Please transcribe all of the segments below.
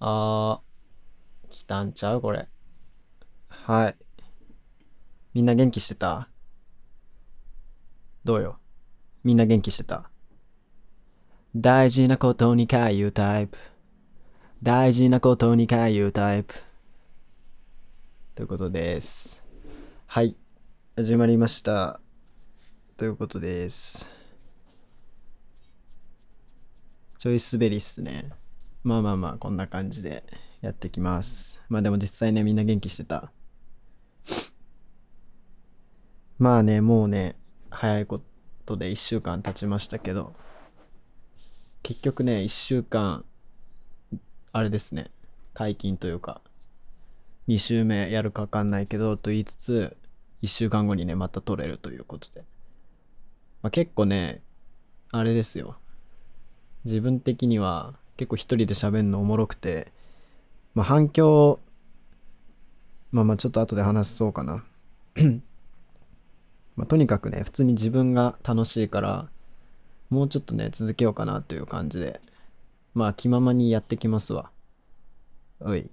あー、来たんちゃうこれ。はい。みんな元気してた？どうよ？みんな元気してた？大事なことにか言うタイプ。大事なことにか言うタイプ。ということです。はい。始まりました。ということです。ちょい滑りっすね。まあまあまあ、こんな感じでやってきます。まあでも実際ね、みんな元気してた。まあね、もうね、早いことで1週間経ちましたけど、結局ね、1週間、あれですね、解禁というか、2週目やるかわかんないけど、と言いつつ、1週間後にね、また撮れるということで。まあ、結構ね、あれですよ。自分的には結構一人で喋るのおもろくて、まあ、反響、まあまあちょっと後で話そうかな。まあ、とにかくね、普通に自分が楽しいから、もうちょっとね、続けようかなという感じで、まあ気ままにやってきますわ。おい。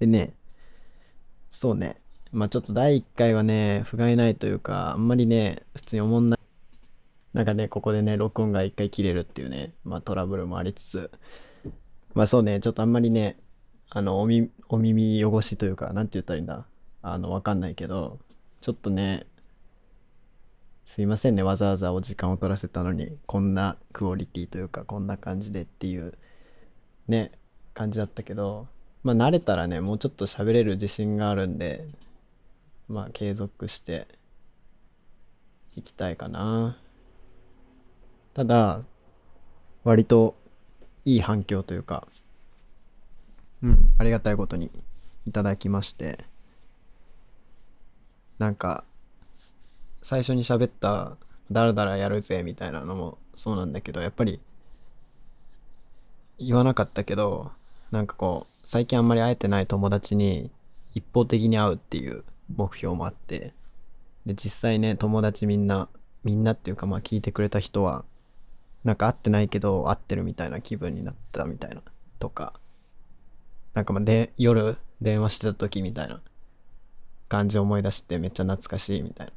でね、そうね、まあちょっと第1回はね、不甲斐ないというか、あんまりね、普通に思んない。なんかね、ここでね、録音が一回切れるっていうね、まあトラブルもありつつ、まあそうね、ちょっとあんまりね、あの、おみ、お耳汚しというか、なんて言ったらいいんだ？あの、わかんないけど、ちょっとね、すいませんね、わざわざお時間を取らせたのに、こんなクオリティというか、こんな感じでっていう、ね、感じだったけど、まあ慣れたらね、もうちょっと喋れる自信があるんで、まあ継続していきたいかな。ただ、割といい反響というか、うん、ありがたいことにいただきまして、なんか、最初に喋った、だらだらやるぜみたいなのもそうなんだけど、やっぱり、言わなかったけど、なんかこう、最近あんまり会えてない友達に一方的に会うっていう目標もあって、で、実際ね、友達みんな、みんなっていうかまあ聞いてくれた人は、なんか会ってないけど会ってるみたいな気分になったみたいな、とか、なんかまあで、夜電話してた時みたいな感じ思い出してめっちゃ懐かしいみたいな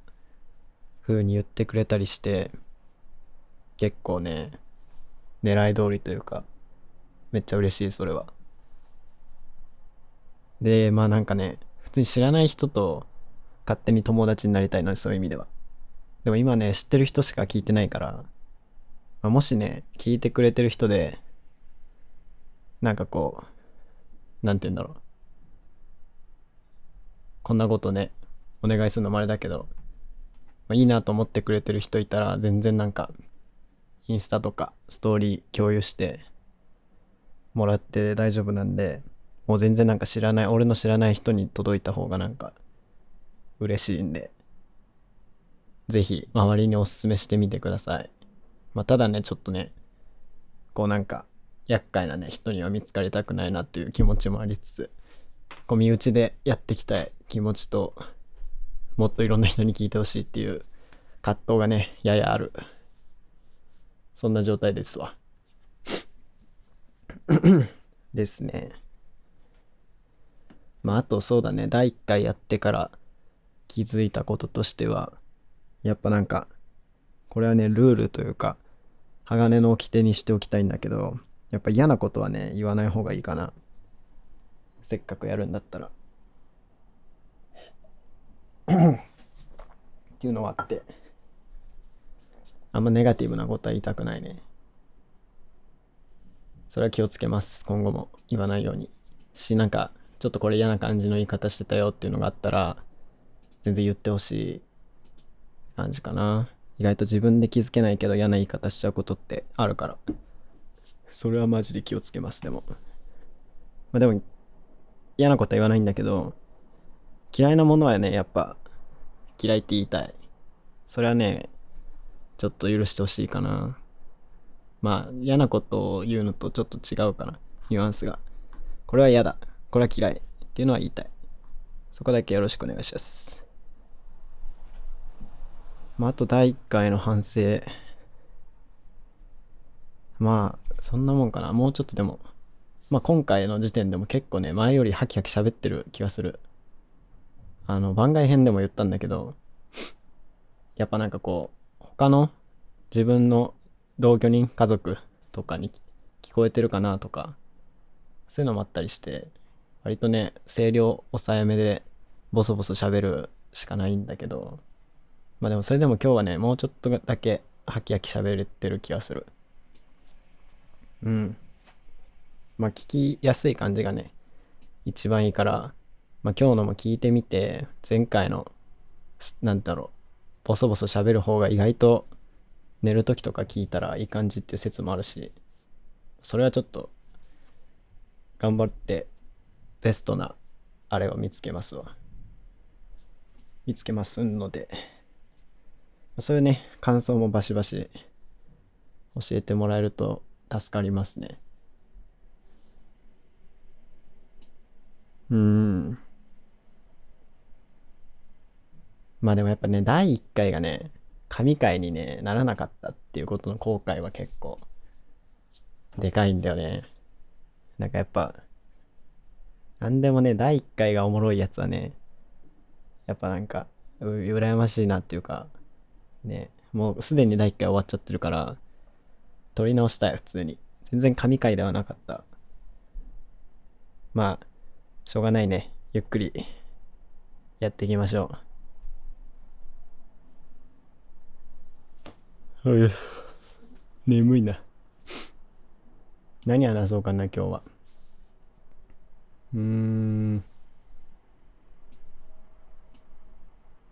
風に言ってくれたりして、結構ね、狙い通りというか、めっちゃ嬉しい、それは。で、まあなんかね、普通に知らない人と勝手に友達になりたいのそういう意味では。でも今ね、知ってる人しか聞いてないから、まあ、もしね、聞いてくれてる人で、なんかこう、なんて言うんだろう。こんなことね、お願いするのもあれだけど、まあ、いいなと思ってくれてる人いたら、全然なんか、インスタとかストーリー共有してもらって大丈夫なんで、もう全然なんか知らない、俺の知らない人に届いた方がなんか嬉しいんで、ぜひ周りにおすすめしてみてください。まあただね、ちょっとね、こうなんか厄介なね、人には見つかりたくないなっていう気持ちもありつつ、こう身内でやっていきたい気持ちと、もっといろんな人に聞いてほしいっていう葛藤がね、ややある。そんな状態ですわ。ですね。まあ、あとそうだね、第1回やってから気づいたこととしては、やっぱなんか、これはね、ルールというか、鋼の掟にしておきたいんだけど、やっぱ嫌なことはね、言わない方がいいかな。せっかくやるんだったら。っていうのはあって、あんまネガティブなことは言いたくないね。それは気をつけます。今後も言わないように。し、なんか、ちょっとこれ嫌な感じの言い方してたよっていうのがあったら、全然言ってほしい感じかな。意外と自分で気づけないけど嫌な言い方しちゃうことってあるから。それはマジで気をつけます、でも。まあでも、嫌なことは言わないんだけど、嫌いなものはね、やっぱ、嫌いって言いたい。それはね、ちょっと許してほしいかな。まあ、嫌なことを言うのとちょっと違うかな。ニュアンスが。これは嫌だ。これは嫌い。っていうのは言いたい。そこだけよろしくお願いします。まあ、あと第1回の反省。まあ、そんなもんかな。もうちょっとでも、まあ今回の時点でも結構ね、前よりハキハキ喋ってる気がする。あの、番外編でも言ったんだけど、やっぱなんかこう、他の自分の同居人、家族とかに聞こえてるかなとか、そういうのもあったりして、割とね、声量抑えめでボソボソ喋るしかないんだけど、まあでもそれでも今日はね、もうちょっとだけハキハキ喋れてる気がする。うん。まあ聞きやすい感じがね、一番いいから、まあ今日のも聞いてみて、前回の、なんだろう、ボソボソ喋る方が意外と寝る時とか聞いたらいい感じっていう説もあるし、それはちょっと頑張ってベストなあれを見つけますわ。見つけますので、そういうね、感想もバシバシ教えてもらえると助かりますね。うーん。まあでもやっぱね、第1回がね、神回にね、ならなかったっていうことの後悔は結構、でかいんだよね。なんかやっぱ、なんでもね、第1回がおもろいやつはね、やっぱなんか、羨ましいなっていうか、ね、もうすでに第1回終わっちゃってるから、撮り直したい、普通に。全然神回ではなかった。まあ、しょうがないね。ゆっくりやっていきましょう。眠いな。何話そうかな、今日は。うーん。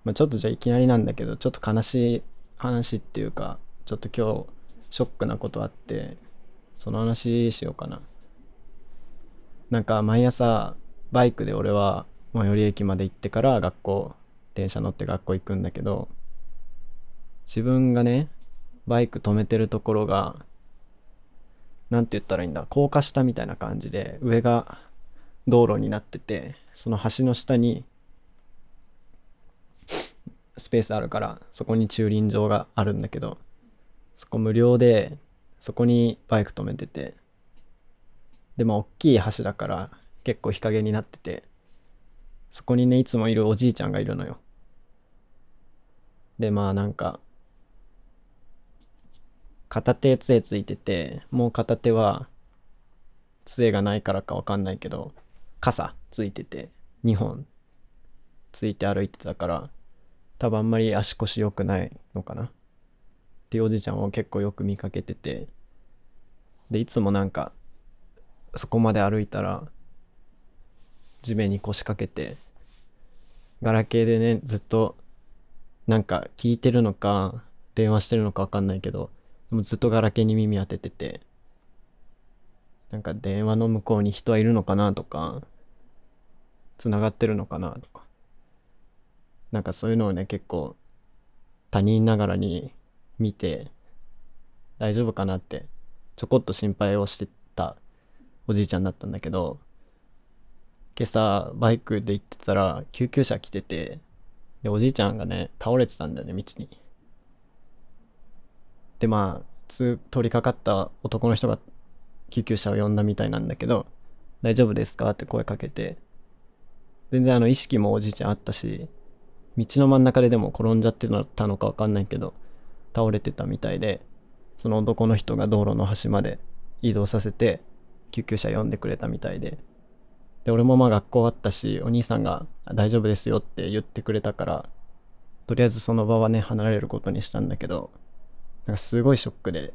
まあ、ちょっとじゃあいきなりなんだけど、ちょっと悲しい話っていうか、ちょっと今日、ショックなことあって、その話しようかな。なんか毎朝、バイクで俺は最寄り駅まで行ってから学校、電車乗って学校行くんだけど、自分がね、バイク止めてるところが、なんて言ったらいいんだ、高架下みたいな感じで、上が道路になってて、その橋の下に、スペースあるから、そこに駐輪場があるんだけど、そこ無料で、そこにバイク止めてて、で、まあ、大きい橋だから、結構日陰になってて、そこにね、いつもいるおじいちゃんがいるのよ。で、まあなんか、片手杖ついてて、もう片手は杖がないからかわかんないけど、傘ついてて、2本ついて歩いてたから、多分あんまり足腰良くないのかな。っていうおじいちゃんを結構よく見かけてて、で、いつもなんか、そこまで歩いたら、地面に腰掛けて、ガラケーでね、ずっと、なんか聞いてるのか、電話してるのかわかんないけど、でもずっとガラケーに耳当ててて、なんか電話の向こうに人はいるのかなとか、繋がってるのかな。なんかそういうのをね、結構他人ながらに見て、大丈夫かなって、ちょこっと心配をしてたおじいちゃんだったんだけど、今朝バイクで行ってたら救急車来てて、で、おじいちゃんがね、倒れてたんだよね、道に。でまあ通通りかかった男の人が救急車を呼んだみたいなんだけど「大丈夫ですか?」って声かけて全然あの意識もおじいちゃんあったし道の真ん中ででも転んじゃってたのか分かんないけど倒れてたみたいでその男の人が道路の端まで移動させて救急車呼んでくれたみたいで。で俺もまあ学校終わったしお兄さんが「大丈夫ですよ」って言ってくれたからとりあえずその場はね離れることにしたんだけどなんかすごいショックで、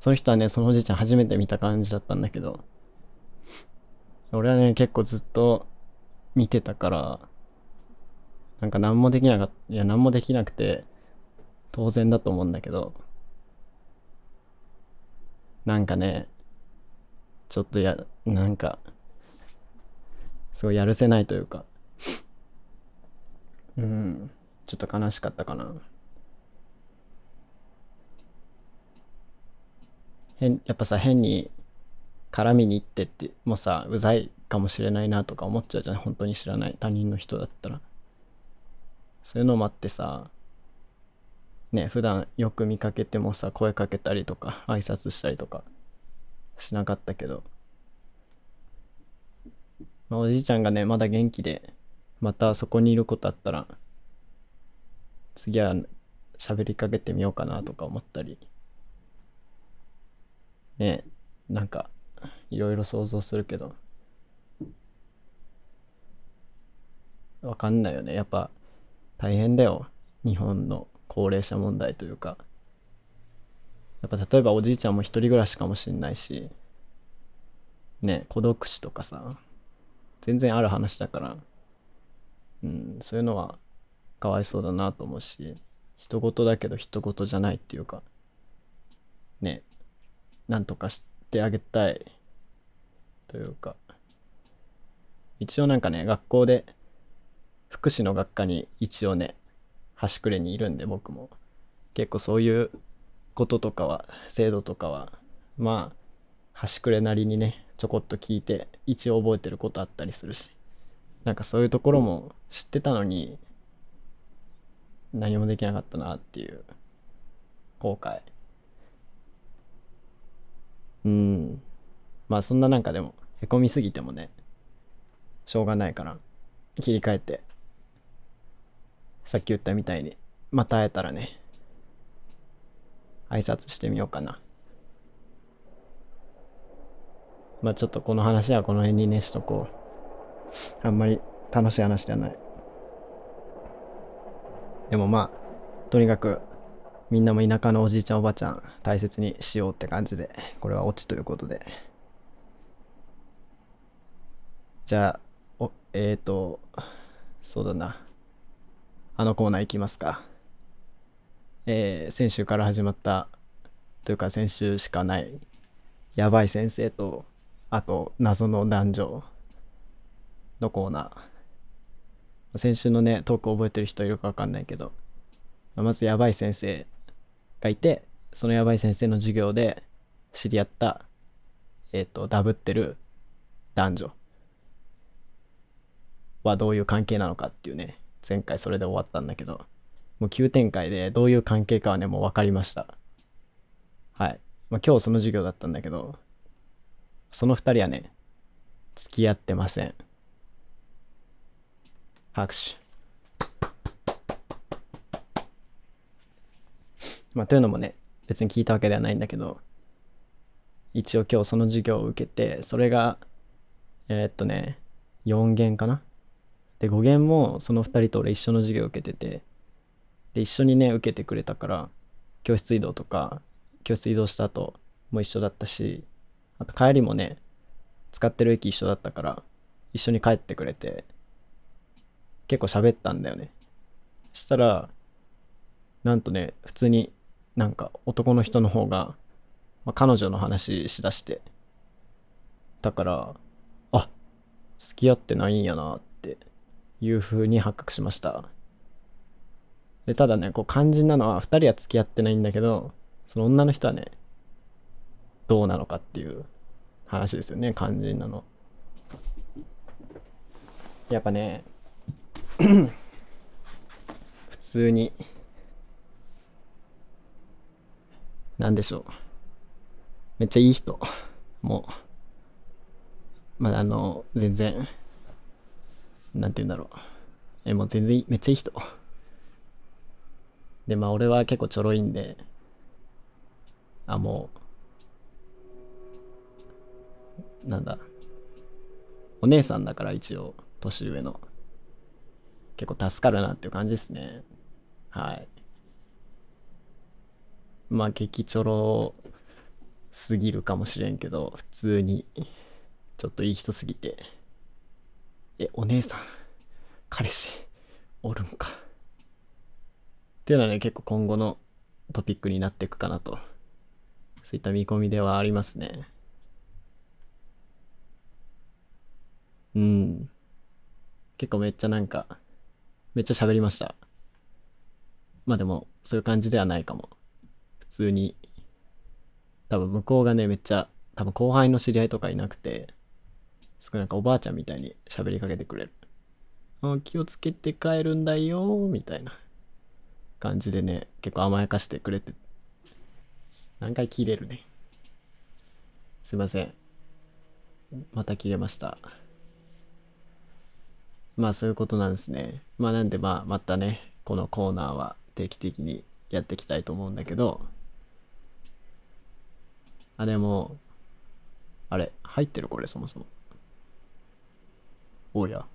その人はね、そのおじいちゃん初めて見た感じだったんだけど、俺はね、結構ずっと見てたから、なんか何もできなかった、いや何もできなくて、当然だと思うんだけど、なんかね、ちょっとや、なんか、すごいやるせないというか、うん、ちょっと悲しかったかな。変やっぱさ変に絡みに行ってってもうさうざいかもしれないなとか思っちゃうじゃん。本当に知らない他人の人だったら。そういうのもあってさね普段よく見かけてもさ声かけたりとか挨拶したりとかしなかったけど、まあ、おじいちゃんがねまだ元気でまたそこにいることあったら次は喋りかけてみようかなとか思ったり。ねなんかいろいろ想像するけど。わかんないよね。やっぱ大変だよ。日本の高齢者問題というか。やっぱ例えばおじいちゃんも一人暮らしかもしんないし。ね孤独死とかさ。全然ある話だから。うんそういうのはかわいそうだなと思うし。人事だけど人事じゃないっていうか。ねなんとかしてあげたいというか一応なんかね学校で福祉の学科に一応ね端くれにいるんで僕も。結構そういうこととかは制度とかはまあ端くれなりにねちょこっと聞いて一応覚えてることあったりするし。なんかそういうところも知ってたのに何もできなかったなっていう後悔。うん。まあそんななんかでもへこみすぎてもねしょうがないから切り替えてさっき言ったみたいにまた会えたらね挨拶してみようかな。まあちょっとこの話はこの辺にねしとこう。あんまり楽しい話じゃない。でもまあとにかくみんなも田舎のおじいちゃんおばちゃん大切にしようって感じでこれはオチということで。じゃあおえっ、ー、とそうだな。あのコーナー行きますか。えー、先週から始まったというか先週しかないやばい先生とあと謎の男女のコーナー。先週のねトーク覚えてる人いるか分かんないけどまずやばい先生がいてそのやばい先生の授業で知り合ったえっ、ー、とダブってる男女はどういう関係なのかっていうね前回それで終わったんだけどもう急展開でどういう関係かはねもう分かりました。はい、まあ、今日その授業だったんだけどその2人はね付き合ってません。拍手。まあというのもね別に聞いたわけではないんだけど一応今日その授業を受けてそれがえー、っとね4限かな？で語源もその2人と俺一緒の授業を受けててで一緒にね受けてくれたから教室移動とか教室移動した後も一緒だったしあと帰りもね使ってる駅一緒だったから一緒に帰ってくれて結構喋ったんだよね。したらなんとね普通になんか男の人の方が、まあ、彼女の話しだしてだからあ付き合ってないんやなっていう風に発覚しました。で、ただね、こう肝心なのは2人は付き合ってないんだけど、その女の人はね、どうなのかっていう話ですよね、肝心なの。やっぱね、普通に、なんでしょう。めっちゃいい人。もう、まだあの、全然、なんて言うんだろう。え、もう全然めっちゃいい人。で、まあ俺は結構ちょろいんで、あ、もう、なんだ。お姉さんだから一応、年上の。結構助かるなっていう感じですね。はい。まあ激ちょろすぎるかもしれんけど、普通に、ちょっといい人すぎて。え、お姉さん、彼氏、おるんか？っていうのはね、結構今後のトピックになっていくかなと。そういった見込みではありますね。うん。結構めっちゃなんか、めっちゃ喋りました。まあでも、そういう感じではないかも。普通に、多分向こうがね、めっちゃ、多分後輩の知り合いとかいなくて、すごいなんかおばあちゃんみたいに喋りかけてくれる。あ気をつけて帰るんだよみたいな感じでね、結構甘やかしてくれて、何回切れるね。すいません。また切れました。まあそういうことなんですね。まあなんでまあまたね、このコーナーは定期的にやっていきたいと思うんだけど、あ、でも、あれ、入ってる？これそもそも。おや。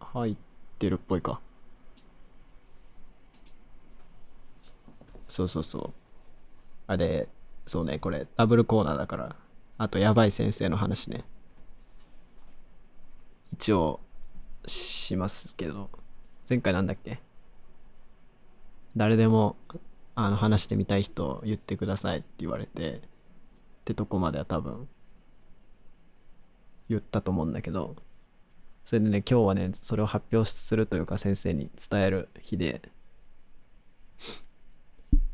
入ってるっぽいか。そうそうそう。あれ、そうね、これダブルコーナーだから。あと、やばい先生の話ね。一応、しますけど。前回なんだっけ？誰でも、あの、話してみたい人言ってくださいって言われて、ってとこまでは多分、言ったと思うんだけど、それでね、今日はね、それを発表するというか先生に伝える日で、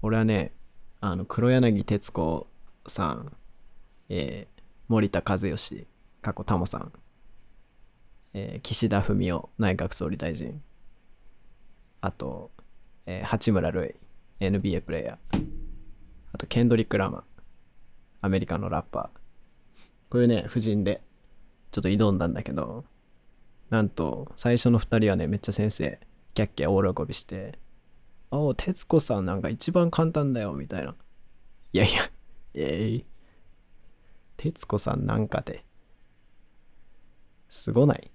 俺はね、あの、黒柳徹子さん、えー森田和義、過去タモさん、えー岸田文雄内閣総理大臣、あと、えー八村塁、NBA プレイヤー、あと、ケンドリック・ラマー、アメリカのラッパー。こういうね、夫人で、ちょっと挑んだんだけど、なんと、最初の二人はね、めっちゃ先生、キャッキャ大喜びして、ああ、徹子さんなんか一番簡単だよ、みたいな。いやいや、えい、徹子さんなんかで、すごない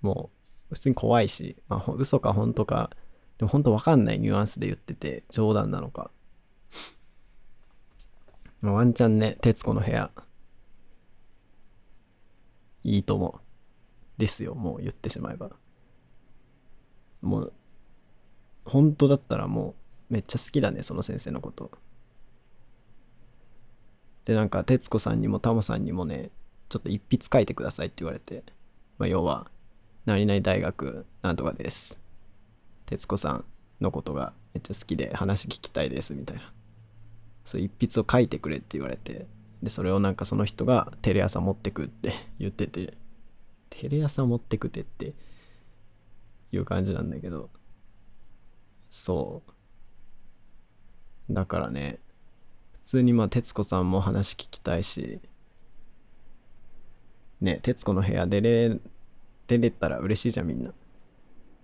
もう、普通に怖いし、まあ、嘘か本当か、でも本当わかんないニュアンスで言ってて、冗談なのか。まあ、ワンチャンね、徹子の部屋、いいと思う。ですよ、もう言ってしまえば。もう、本当だったらもう、めっちゃ好きだね、その先生のこと。で、なんか、徹子さんにもタモさんにもね、ちょっと一筆書いてくださいって言われて、まあ、要は、何々大学なんとかです。徹子さんのことがめっちゃ好きで話聞きたいです、みたいな。そう、一筆を書いてくれって言われて、で、それをなんかその人がテレ朝持ってくって言ってて、テレ朝持ってくてっていう感じなんだけど、そう。だからね、普通にまあ、徹子さんも話聞きたいし、ね、徹子の部屋出れ、出れたら嬉しいじゃんみんな。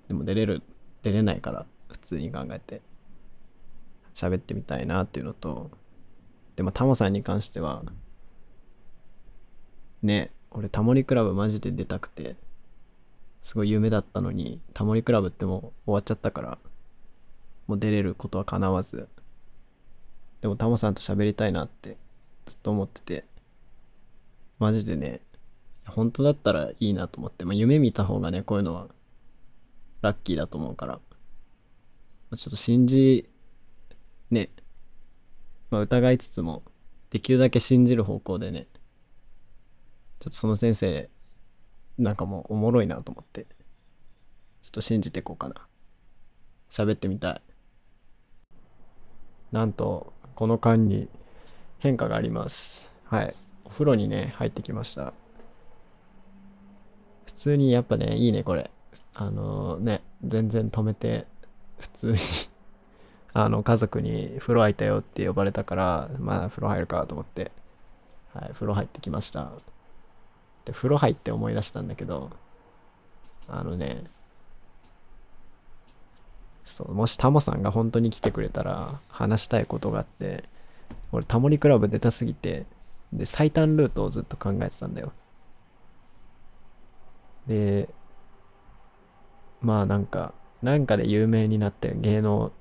でも出れる、出れないから、普通に考えて、喋ってみたいなっていうのと、でもタモさんに関しては、ね、俺タモリクラブマジで出たくて、すごい夢だったのに、タモリクラブってもう終わっちゃったから、もう出れることは叶わず、でもタモさんと喋りたいなってずっと思ってて、マジでね、本当だったらいいなと思って、まあ、夢見た方がね、こういうのはラッキーだと思うから、ちょっと信じ、ね、まあ、疑いつつも、できるだけ信じる方向でね、ちょっとその先生、なんかもうおもろいなと思って、ちょっと信じていこうかな。喋ってみたい。なんと、この間に変化があります。はい。お風呂にね、入ってきました。普通にやっぱね、いいね、これ。あのね、全然止めて、普通に あの、家族に風呂入ったよって呼ばれたから、まあ、風呂入るかと思って、はい、風呂入ってきました。で、風呂入って思い出したんだけど、あのね、そう、もしタモさんが本当に来てくれたら話したいことがあって、俺タモリクラブ出たすぎて、で、最短ルートをずっと考えてたんだよ。で、まあなんか、なんかで有名になって芸能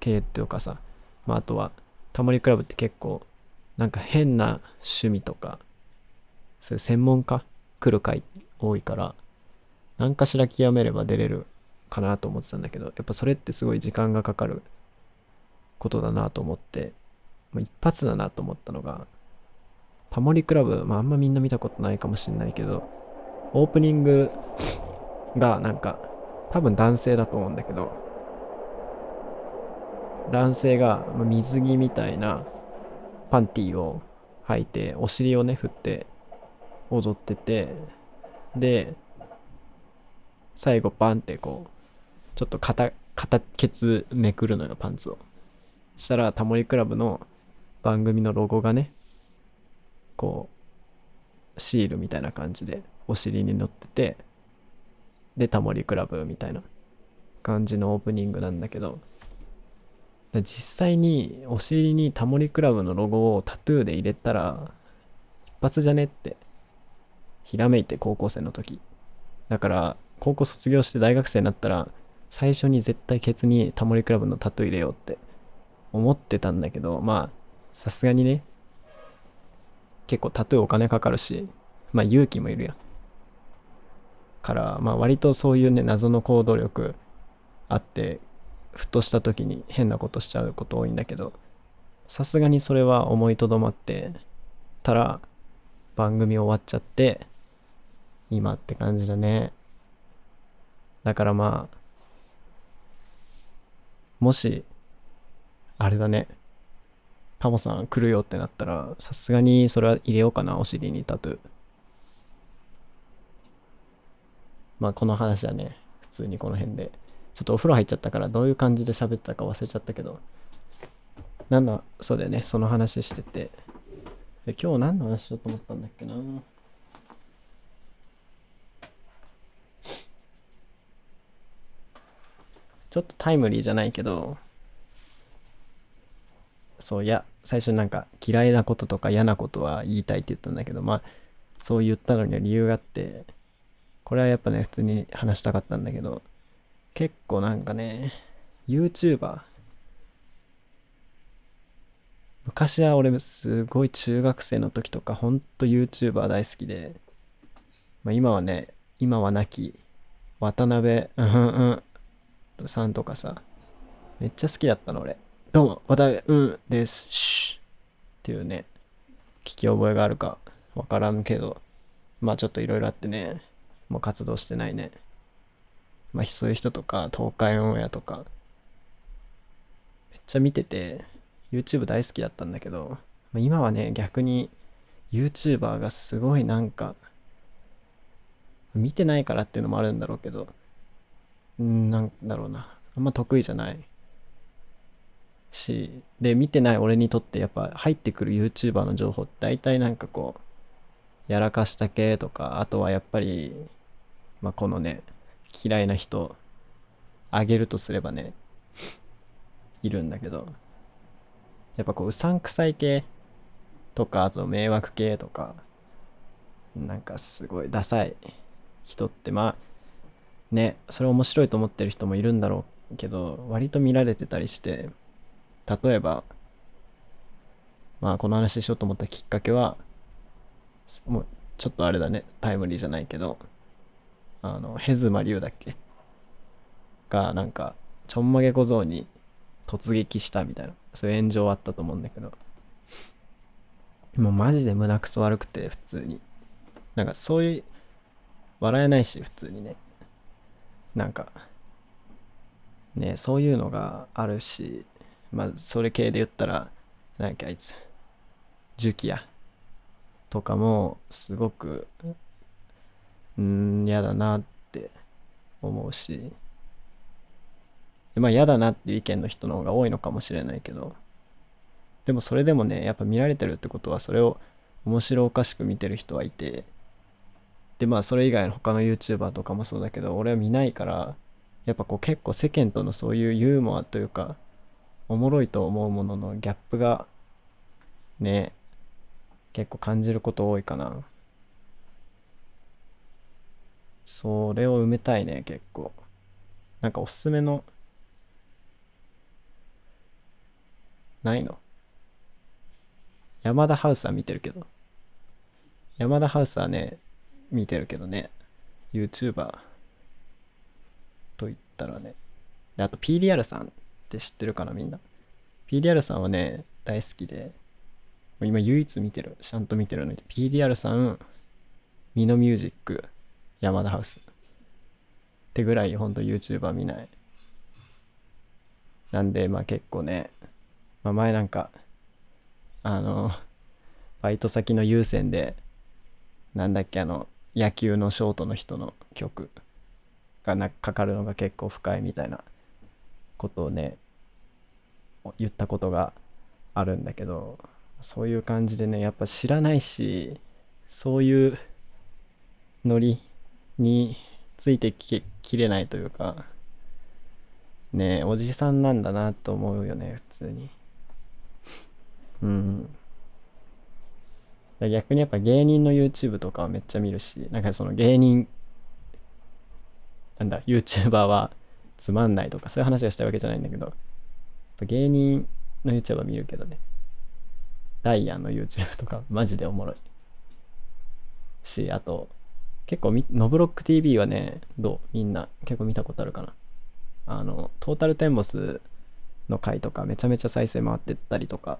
系っていうかさ、まああとは、タモリクラブって結構、なんか変な趣味とか、そういう専門家来る回多いから、何かしら極めれば出れるかなと思ってたんだけど、やっぱそれってすごい時間がかかることだなと思って、まあ、一発だなと思ったのが、タモリクラブ、まああんまみんな見たことないかもしんないけど、オープニングがなんか、多分男性だと思うんだけど、男性が水着みたいなパンティを履いて、お尻をね、振って踊ってて、で、最後バンってこう、ちょっと肩、肩ケツめくるのよ、パンツを。そしたらタモリクラブの番組のロゴがねこうシールみたいな感じでお尻に乗っててでタモリクラブみたいな感じのオープニングなんだけど。実際にお尻にタモリクラブのロゴをタトゥーで入れたら一発じゃねって。ひらめいて高校生の時。だから高校卒業して大学生になったら最初に絶対ケツにタモリクラブのタトゥー入れようって。思ってたんだけどまあさすがにね。結構タトゥーお金かかるしまあ勇気もいるやん。からまあ割とそういうね謎の行動力あってふとした時に変なことしちゃうこと多いんだけどさすがにそれは思いとどまってたら番組終わっちゃって今って感じだね。だからまあもしあれだね。タモさん来るよってなったらさすがにそれは入れようかなお尻にタトゥーまあこの話はね普通にこの辺でちょっとお風呂入っちゃったからどういう感じで喋ってたか忘れちゃったけどなんだそうだよねその話してて。で今日何の話しようと思ったんだっけな？ちょっとタイムリーじゃないけどそういや最初なんか嫌いなこととか嫌なことは言いたいって言ったんだけどまあそう言ったのには理由があってこれはやっぱね普通に話したかったんだけど結構なんかね YouTuber 昔は俺すごい中学生の時とかほんと YouTuber 大好きで、まあ、今はね今は亡き渡辺うんうんさんとかさめっちゃ好きだったの俺。どうも渡辺うんです。シュっていうね聞き覚えがあるかわからんけどまあちょっといろいろあってね。もう活動してないね。まあそういう人とか東海オンエアとかめっちゃ見てて YouTube 大好きだったんだけど、まあ、今はね逆に YouTuber がすごいなんか見てないからっていうのもあるんだろうけどんなんだろうな。あんま得意じゃない。しで見てない俺にとってやっぱ入ってくる YouTuber の情報って大体なんかこうやらかした系とかあとはやっぱりまあこのね嫌いな人あげるとすればねいるんだけどやっぱこううさんくさい系とかあと迷惑系とかなんかすごいダサい人ってまあねそれ面白いと思ってる人もいるんだろうけど割と見られてたりして例えばまあこの話しようと思ったきっかけはもうちょっとあれだねタイムリーじゃないけどあのヘズマリュウだっけ？がなんかちょんまげ小僧に突撃したみたいな。そういう炎上あったと思うんだけど。もうマジで胸くそ悪くて普通に。なんかそういう笑えないし普通にね。なんかねそういうのがあるしまあそれ系で言ったらなんかあいつ。ジュキヤとかもすごくうん嫌だなって思うし。まあ嫌だなっていう意見の人の方が多いのかもしれないけど。でもそれでもねやっぱ見られてるってことはそれを面白おかしく見てる人はいて。でまあそれ以外の他の YouTuber とかもそうだけど俺は見ないからやっぱこう結構世間とのそういうユーモアというかおもろいと思うもののギャップがね結構感じること多いかな。それを埋めたいね結構。なんかおすすめのないの？山田ハウスは見てるけど。山田ハウスはね見てるけどね。YouTuber と言ったらね。であと PDR さんって知ってるかなみんな？PDR さんはね大好きで。今唯一見てる。ちゃんと見てるのに PDR さんミノミュージック。山田ハウス。ってぐらいほんと YouTuber 見ない。なんでまあ結構ね、まあ、前なんかあのバイト先の有線でなんだっけあの野球のショートの人の曲がなかかるのが結構深いみたいなことをね言ったことがあるんだけどそういう感じでねやっぱ知らないしそういうノリについてききれないというかねえおじさんなんだなと思うよね普通に。うん。逆にやっぱ芸人の YouTube とかはめっちゃ見るしなんかその芸人なんだ YouTuber はつまんないとかそういう話がしたいわけじゃないんだけど芸人の YouTube は見るけどね。ダイアンの YouTube とかマジでおもろい。しあと結構みノブロック TV はねどう？みんな結構見たことあるかなあのトータルテンボスの回とかめちゃめちゃ再生回ってったりとか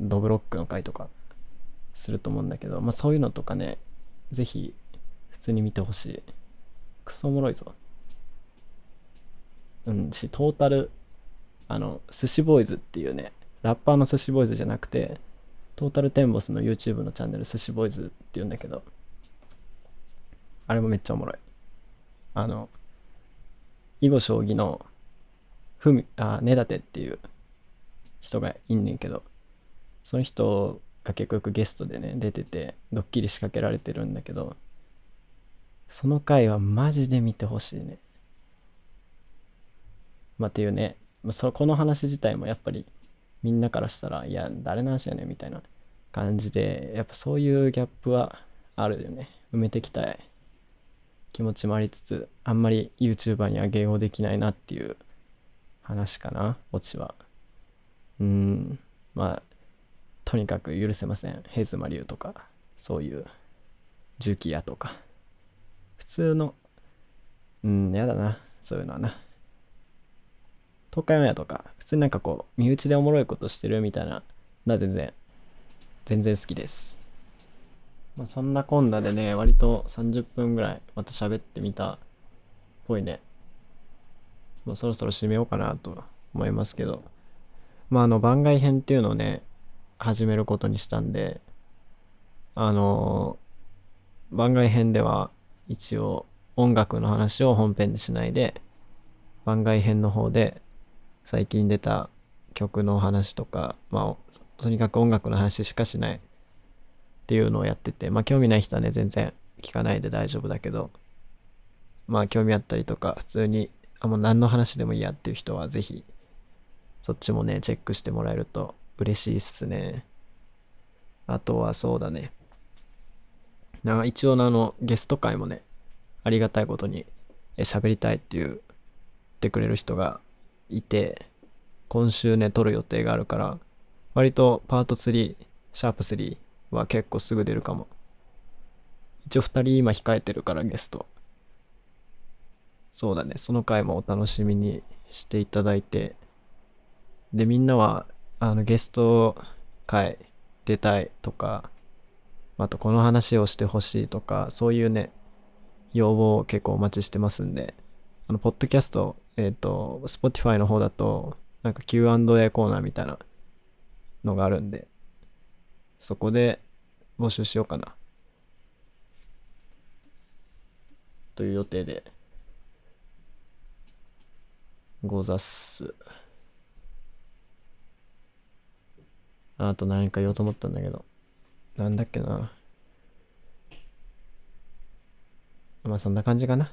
ドブロックの回とかすると思うんだけど、まあそういうのとかね、ぜひ普通に見てほしい。クソおもろいぞ。うんし、トータル、あの、寿司ボーイズっていうね、ラッパーの寿司ボーイズじゃなくて、トータルテンボスの YouTube のチャンネル寿司ボーイズって言うんだけど、あれもめっちゃおもろい。あの、囲碁将棋の、ふみ、あ、根立っていう人がいんねんけど、その人が結構よくゲストでね出ててドッキリ仕掛けられてるんだけどその回はマジで見てほしいねまあっていうねそこの話自体もやっぱりみんなからしたらいや誰の話やねんみたいな感じでやっぱそういうギャップはあるよね埋めていきたい気持ちもありつつあんまり YouTuber には迎合できないなっていう話かなオチは。うん。まあとにかく許せません。ヘズマリュウとかそういう重機屋とか。普通のうんやだな。そういうのはな。東海オンエアとか普通になんかこう身内でおもろいことしてるみたいなな全然全然好きです。まあそんなこんなでね割と30分ぐらいまた喋ってみたっぽいね。もうそろそろ締めようかなと思いますけど。まああの番外編っていうのをね始めることにしたんで、あの番外編では一応音楽の話を本編でしないで、番外編の方で最近出た曲の話とか、まあ、とにかく音楽の話しかしないっていうのをやってて、まあ興味ない人はね、全然聞かないで大丈夫だけど、まあ興味あったりとか、普通に、あ、もう何の話でもいいやっていう人はぜひ、そっちもね、チェックしてもらえると嬉しいっすね。あとはそうだね。な一応のあのゲスト会もね、ありがたいことに喋りたいって言ってくれる人がいて、今週ね、撮る予定があるから、割とパート3、シャープ3は結構すぐ出るかも。一応2人今控えてるからゲスト。そうだね、その回もお楽しみにしていただいて、で、みんなはあのゲスト会出たいとか、あとこの話をしてほしいとか、そういうね、要望を結構お待ちしてますんで、あの、ポッドキャスト、えっ、ー、と、Spotify の方だと、なんか Q&A コーナーみたいなのがあるんで、そこで募集しようかな。という予定でござっす。あと何か言おうと思ったんだけど。なんだっけな。まあそんな感じかな。